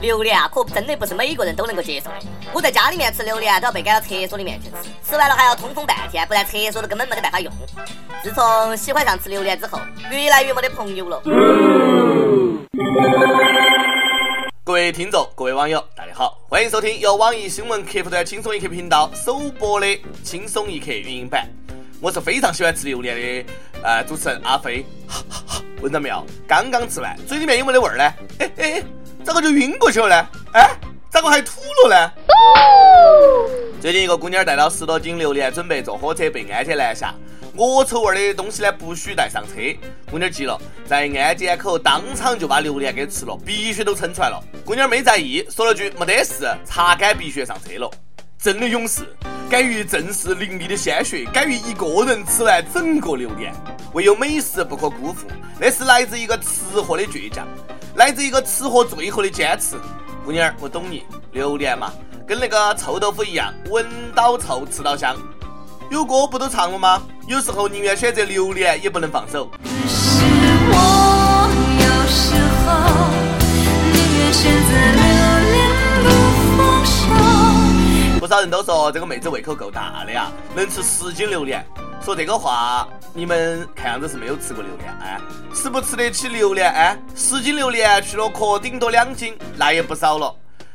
榴莲啊，可真的不是每个人都能够接受的。我在家里面吃榴莲都要被赶到厕所里面去吃，吃完了还要通风半天，不然厕所都根本没得办法用。自从喜欢上吃榴莲之后，越来越没得朋友了。各位听众，各位网友，大家好，欢迎收听由网易新闻客户端轻松一刻频道首播的《轻松一刻》语音版。我是非常喜欢吃榴莲的，呃，主持人阿飞。闻到没有？刚刚吃完，嘴里面有没得味儿呢？哎哎，咋个就晕过去了呢？哎，咋个还吐了呢？最近一个姑娘带了十多斤榴莲，准备坐火车被安检拦下。恶臭味的东西呢，不许带上车。姑娘急了，在安检口当场就把榴莲给吃了，鼻血都撑出来了。姑娘没在意，说了句没得事，擦干鼻血上车了。真的勇士，敢于正视淋漓的鲜血，敢于一个人吃完整个榴莲。唯有美食不可辜负，那是来自一个吃货的倔强，来自一个吃货最后的坚持。姑娘，我懂你，榴莲嘛，跟那个臭豆腐一样，闻到臭，吃到香。有歌不都唱了吗？有时候宁愿选择榴莲，也不能放手。是我有时候宁愿选择榴莲不放手。不少人都说这个妹子胃口够大的呀，能吃十斤榴莲。说这个话，你们看样子是没有吃过榴莲哎，吃不吃得起榴莲哎？十斤榴莲去了壳，顶多两斤，那也不少了。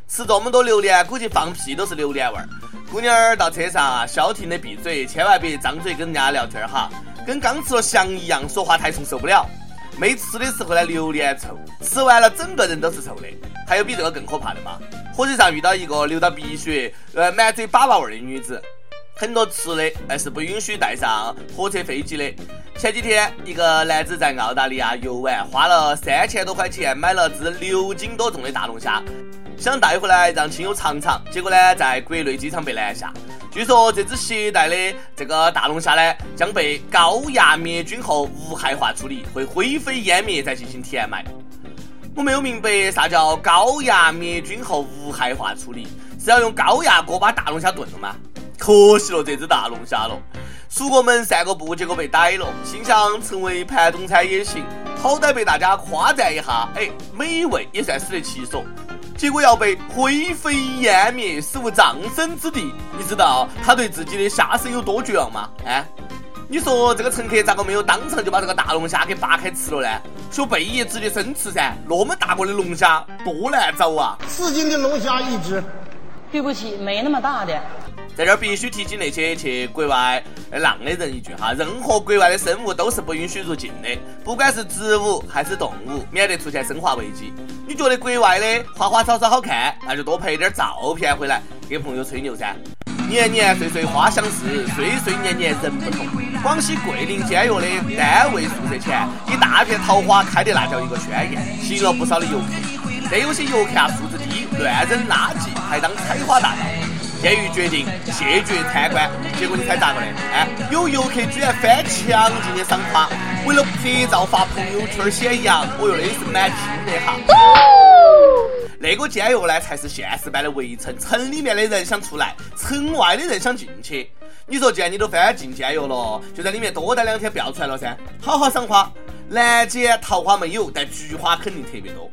吃这么多榴莲，估计放屁都是榴莲味儿。姑娘儿到车上啊，消停的闭嘴，千万别张嘴跟人家聊天哈，跟刚吃了翔一样，说话太冲受不了。没吃的时候呢，榴莲臭；吃完了，整个人都是臭的。还有比这个更可怕的吗？火车上遇到一个流到鼻血、呃满嘴粑粑味的女子，很多吃的哎是不允许带上火车飞机的。前几天，一个男子在澳大利亚游玩，花了三千多块钱买了只六斤多重的大龙虾。想带回来让亲友尝尝，结果呢，在国内机场被拦下。据说这只携带的这个大龙虾呢，将被高压灭菌后无害化处理，会灰飞烟灭再进行填埋。我没有明白啥叫高压灭菌后无害化处理，是要用高压锅把大龙虾炖了吗？可惜了这只大龙虾了，出国门散个步，结果被逮了。心想成为盘中餐也行，好歹被大家夸赞一下，哎，美味也算是得其所。结果要被灰飞烟灭，死无葬身之地。你知道他对自己的下身有多绝望吗？哎，你说这个乘客咋个没有当场就把这个大龙虾给扒开吃了呢？学贝爷直接生吃噻，那么大个的龙虾多难找啊！四斤的龙虾一只，对不起，没那么大的。在这儿必须提醒那些去国外浪的人一句哈，任何国外的生物都是不允许入境的，不管是植物还是动物，免得出现生化危机。你觉得国外的花花草草好看，那就多拍点照片回来给朋友吹牛噻。年年岁岁花相似，岁岁年年人不同。广西桂林监狱的单位宿舍前，一大片桃花开的那叫一个鲜艳，吸引了不少的游客。但有些游客啊素质低，乱扔垃圾，还当采花大盗。监狱决定谢绝参观，结果你猜咋个的？哎，有游客居然翻墙进去赏花，为了拍照发朋友圈显扬，哦哟，那是蛮拼的哈。那个监狱呢，才是现实版的围城，城里面的人想出来，城外的人想进去。你说，既然你都翻进监狱了，就在里面多待两天，不要出来了噻，好好赏花。南街桃花没有，但菊花肯定特别多。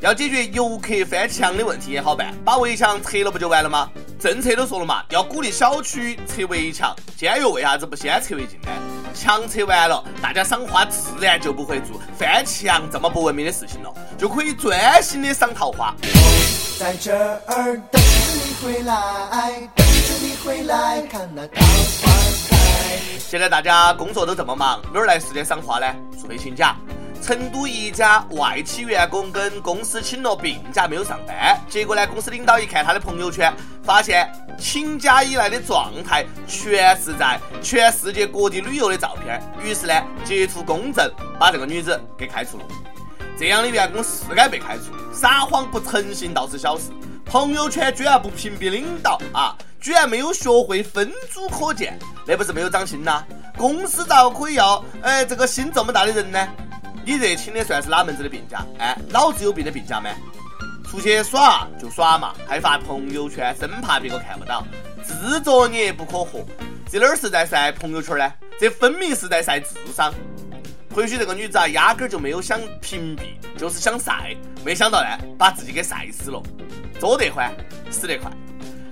要解决游客翻墙的问题也好办，把围墙拆了不就完了吗？政策都说了嘛，要鼓励小区拆围墙。监狱为啥子不先拆为敬呢？墙拆完了，大家赏花自然就不会做翻墙这么不文明的事情了，就可以专心的赏桃花。在这儿等着你回来，等着你回来看那桃花开。现在大家工作都这么忙，哪儿来时间赏花呢？除非请假。成都一家外企员工跟公司请了病假没有上班，结果呢，公司领导一看他的朋友圈，发现请假以来的状态全是在全世界各地旅游的照片，于是呢，截图公证把这个女子给开除了。这样的员工是该被开除，撒谎不诚信倒是小事，朋友圈居然不屏蔽领导啊，居然没有学会分组可见，那不是没有长心呐？公司咋个可以要哎这个心这么大的人呢？你这请的算是哪门子的病假？哎，脑子有病的病假吗？出去耍就耍嘛，还发朋友圈，生怕别个看不到，自作孽不可活。这哪儿是在晒朋友圈呢？这分明是在晒智商。或许这个女子啊，压根儿就没有想屏蔽，就是想晒，没想到呢，把自己给晒死了。作得欢，死得快。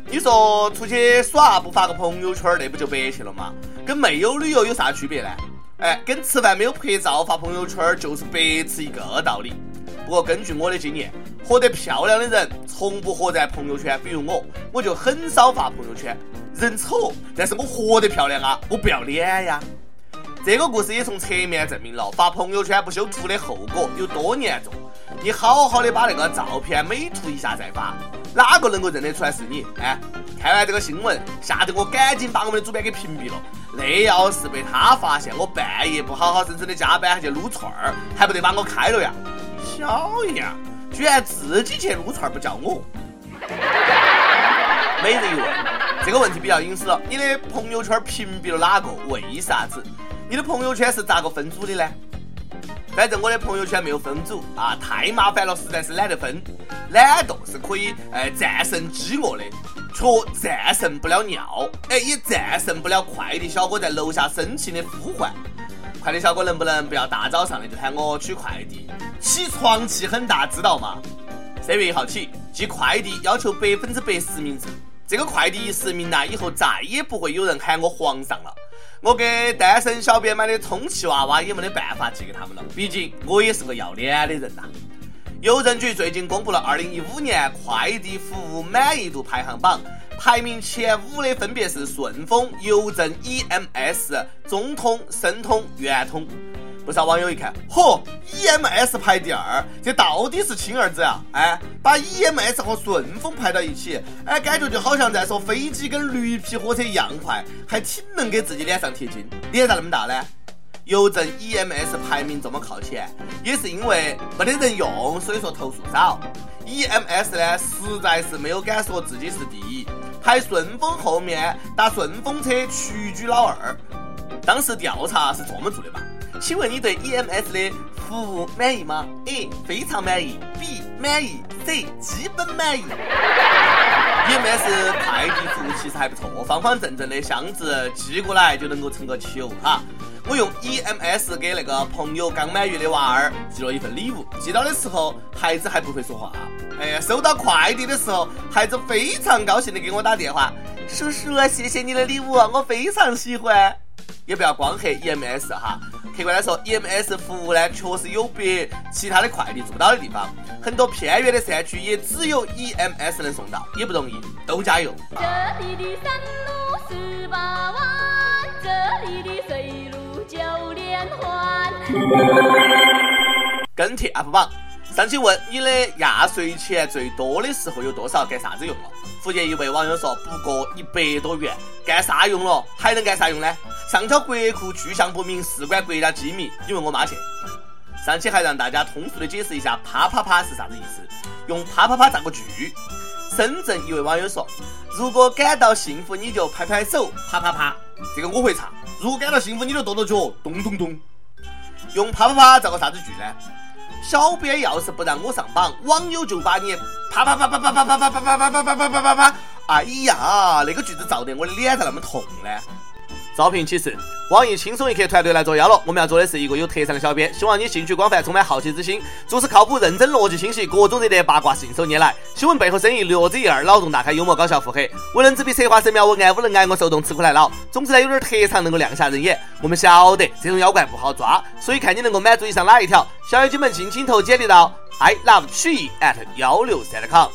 你说出去耍不发个朋友圈，那不就白去了吗？跟没有旅游有啥区别呢？哎，跟吃饭没有拍照发朋友圈就是白痴一个道理。不过根据我的经验，活得漂亮的人从不活在朋友圈。比如我，我就很少发朋友圈。人丑，但是我活得漂亮啊，我不要脸呀。这个故事也从侧面证明了发朋友圈不修图的后果有多严重。你好好的把那个照片美图一下再发，哪个能够认得出来是你？哎，看完这个新闻，吓得我赶紧把我们的主编给屏蔽了。那要是被他发现我半夜不好好生生的加班，还去撸串儿，还不得把我开了呀？小样，居然自己去撸串儿不叫我。每日一问，这个问题比较隐私了。你的朋友圈屏蔽了哪个？为啥子？你的朋友圈是咋个分组的呢？反正我的朋友圈没有分组啊，太麻烦了，实在是懒得分。懒惰是可以呃战胜饥饿的，却战胜不了尿，哎，也战胜不了快递小哥在楼下深情的呼唤。快递小哥能不能不要大早上的就喊我取快递？起床气很大，知道吗？三月一号起，寄快递要求百分之百实名制。这个快递一实名呢，以后再也不会有人喊我皇上了。我给单身小编买的充气娃娃也没得办法寄给他们了，毕竟我也是个要脸的人呐。邮政局最近公布了2015年快递服务满意度排行榜，排名前五的分别是顺丰、邮政、EMS、中通、申通、圆通。不少网友一看，嚯，EMS 排第二，这到底是亲儿子呀？哎，把 EMS 和顺丰排到一起，哎，感觉就好像在说飞机跟驴皮火车一样快，还挺能给自己脸上贴金。脸咋那么大呢？邮政 EMS 排名这么靠前，也是因为没得人用，所以说投诉少。EMS 呢，实在是没有敢说自己是第一，排顺丰后面打顺风车屈居老二。当时调查是这么做的吧？请问你对 EMS 的服务满意吗？A 非常满意，B 满意，C 基本满意。EMS 快递服务其实还不错，方方正正的箱子寄过来就能够成个球哈。我用 EMS 给那个朋友刚满月的娃儿寄了一份礼物，寄到的时候孩子还不会说话，哎，收到快递的时候孩子非常高兴的给我打电话，叔叔谢谢你的礼物，我非常喜欢。也不要光黑 EMS 哈。客观来说，EMS 服务呢确实有别其他的快递做不到的地方，很多偏远的山区也只有 EMS 能送到，也不容易，都加油。这里的山路十八弯，这里的水路九连环。跟帖 UP 榜，上期问你的压岁钱最多的时候有多少，干啥子用了？福建一位网友说，不过一百多元，干啥用了？还能干啥用呢？上交国库去向不明，事关国家机密，你问我妈去。上期还让大家通俗的解释一下“啪啪啪”是啥子意思，用“啪啪啪”造个句。深圳一位网友说：“如果感到幸福，你就拍拍手，啪啪啪。”这个我会唱。如果感到幸福，你就跺跺脚，咚咚咚。用“啪啪啪”造个啥子句呢？小编要是不让我上榜，网友就把你啪啪啪啪啪啪啪啪啪啪啪啪啪啪啪啪啪。哎呀，那个句子造得我的脸咋那么痛呢？招聘启事：网易轻松一刻团队来作妖了。我们要做的是一个有特长的小编，希望你兴趣广泛，充满好奇之心，做事靠谱认真，逻辑清晰，各种热点八卦信手拈来，新闻背后生意略知一二，脑洞大开，幽默搞笑腹黑，文能执笔，策划神妙，文案武能挨我受冻，吃苦耐劳。总之呢，有点特长能够亮瞎人眼。我们晓得这种妖怪不好抓，所以看你能够满足以上哪一条，小妖精们尽情投简历到 i love 曲艺 at 幺六三 com。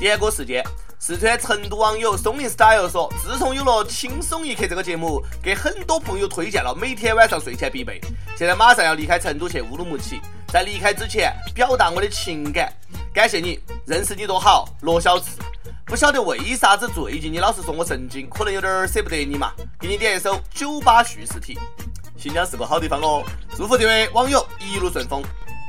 点歌时间。四川成都网友松林 style 说：“自从有了《轻松一刻》这个节目，给很多朋友推荐了，每天晚上睡前必备。现在马上要离开成都去乌鲁木齐，在离开之前表达我的情感，感谢你，认识你多好，罗小志。不晓得为啥子最近你老是说我神经，可能有点舍不得你嘛。给你点一首《酒吧叙事体》，新疆是个好地方哦。祝福这位网友一路顺风。”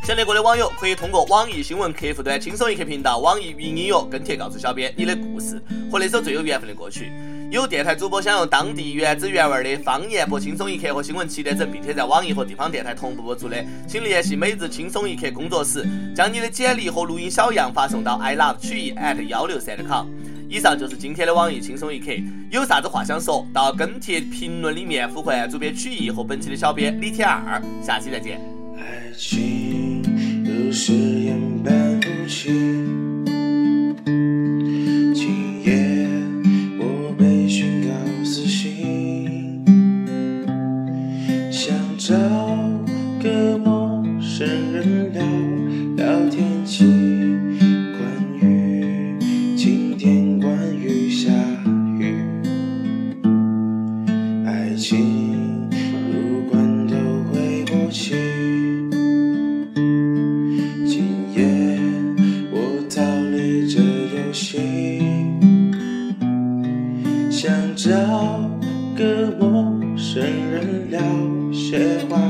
想听过的网友可以通过网易新闻客户端“轻松一刻”频道、网易云音乐跟帖告诉小编。你的故事和那首最有缘分的歌曲。有电台主播想用当地原汁原味的方言播《轻松一刻》和新闻七点整，并且在网易和地方电台同步播出。的，请联系每日轻松一刻工作室，将你的简历和录音小样发送到 i love 曲艺 at 幺六三 com。以上就是今天的网易轻松一刻，有啥子话想说到跟帖评论里面呼唤主编曲艺和本期的小编李天二，下期再见。爱情誓言搬不去些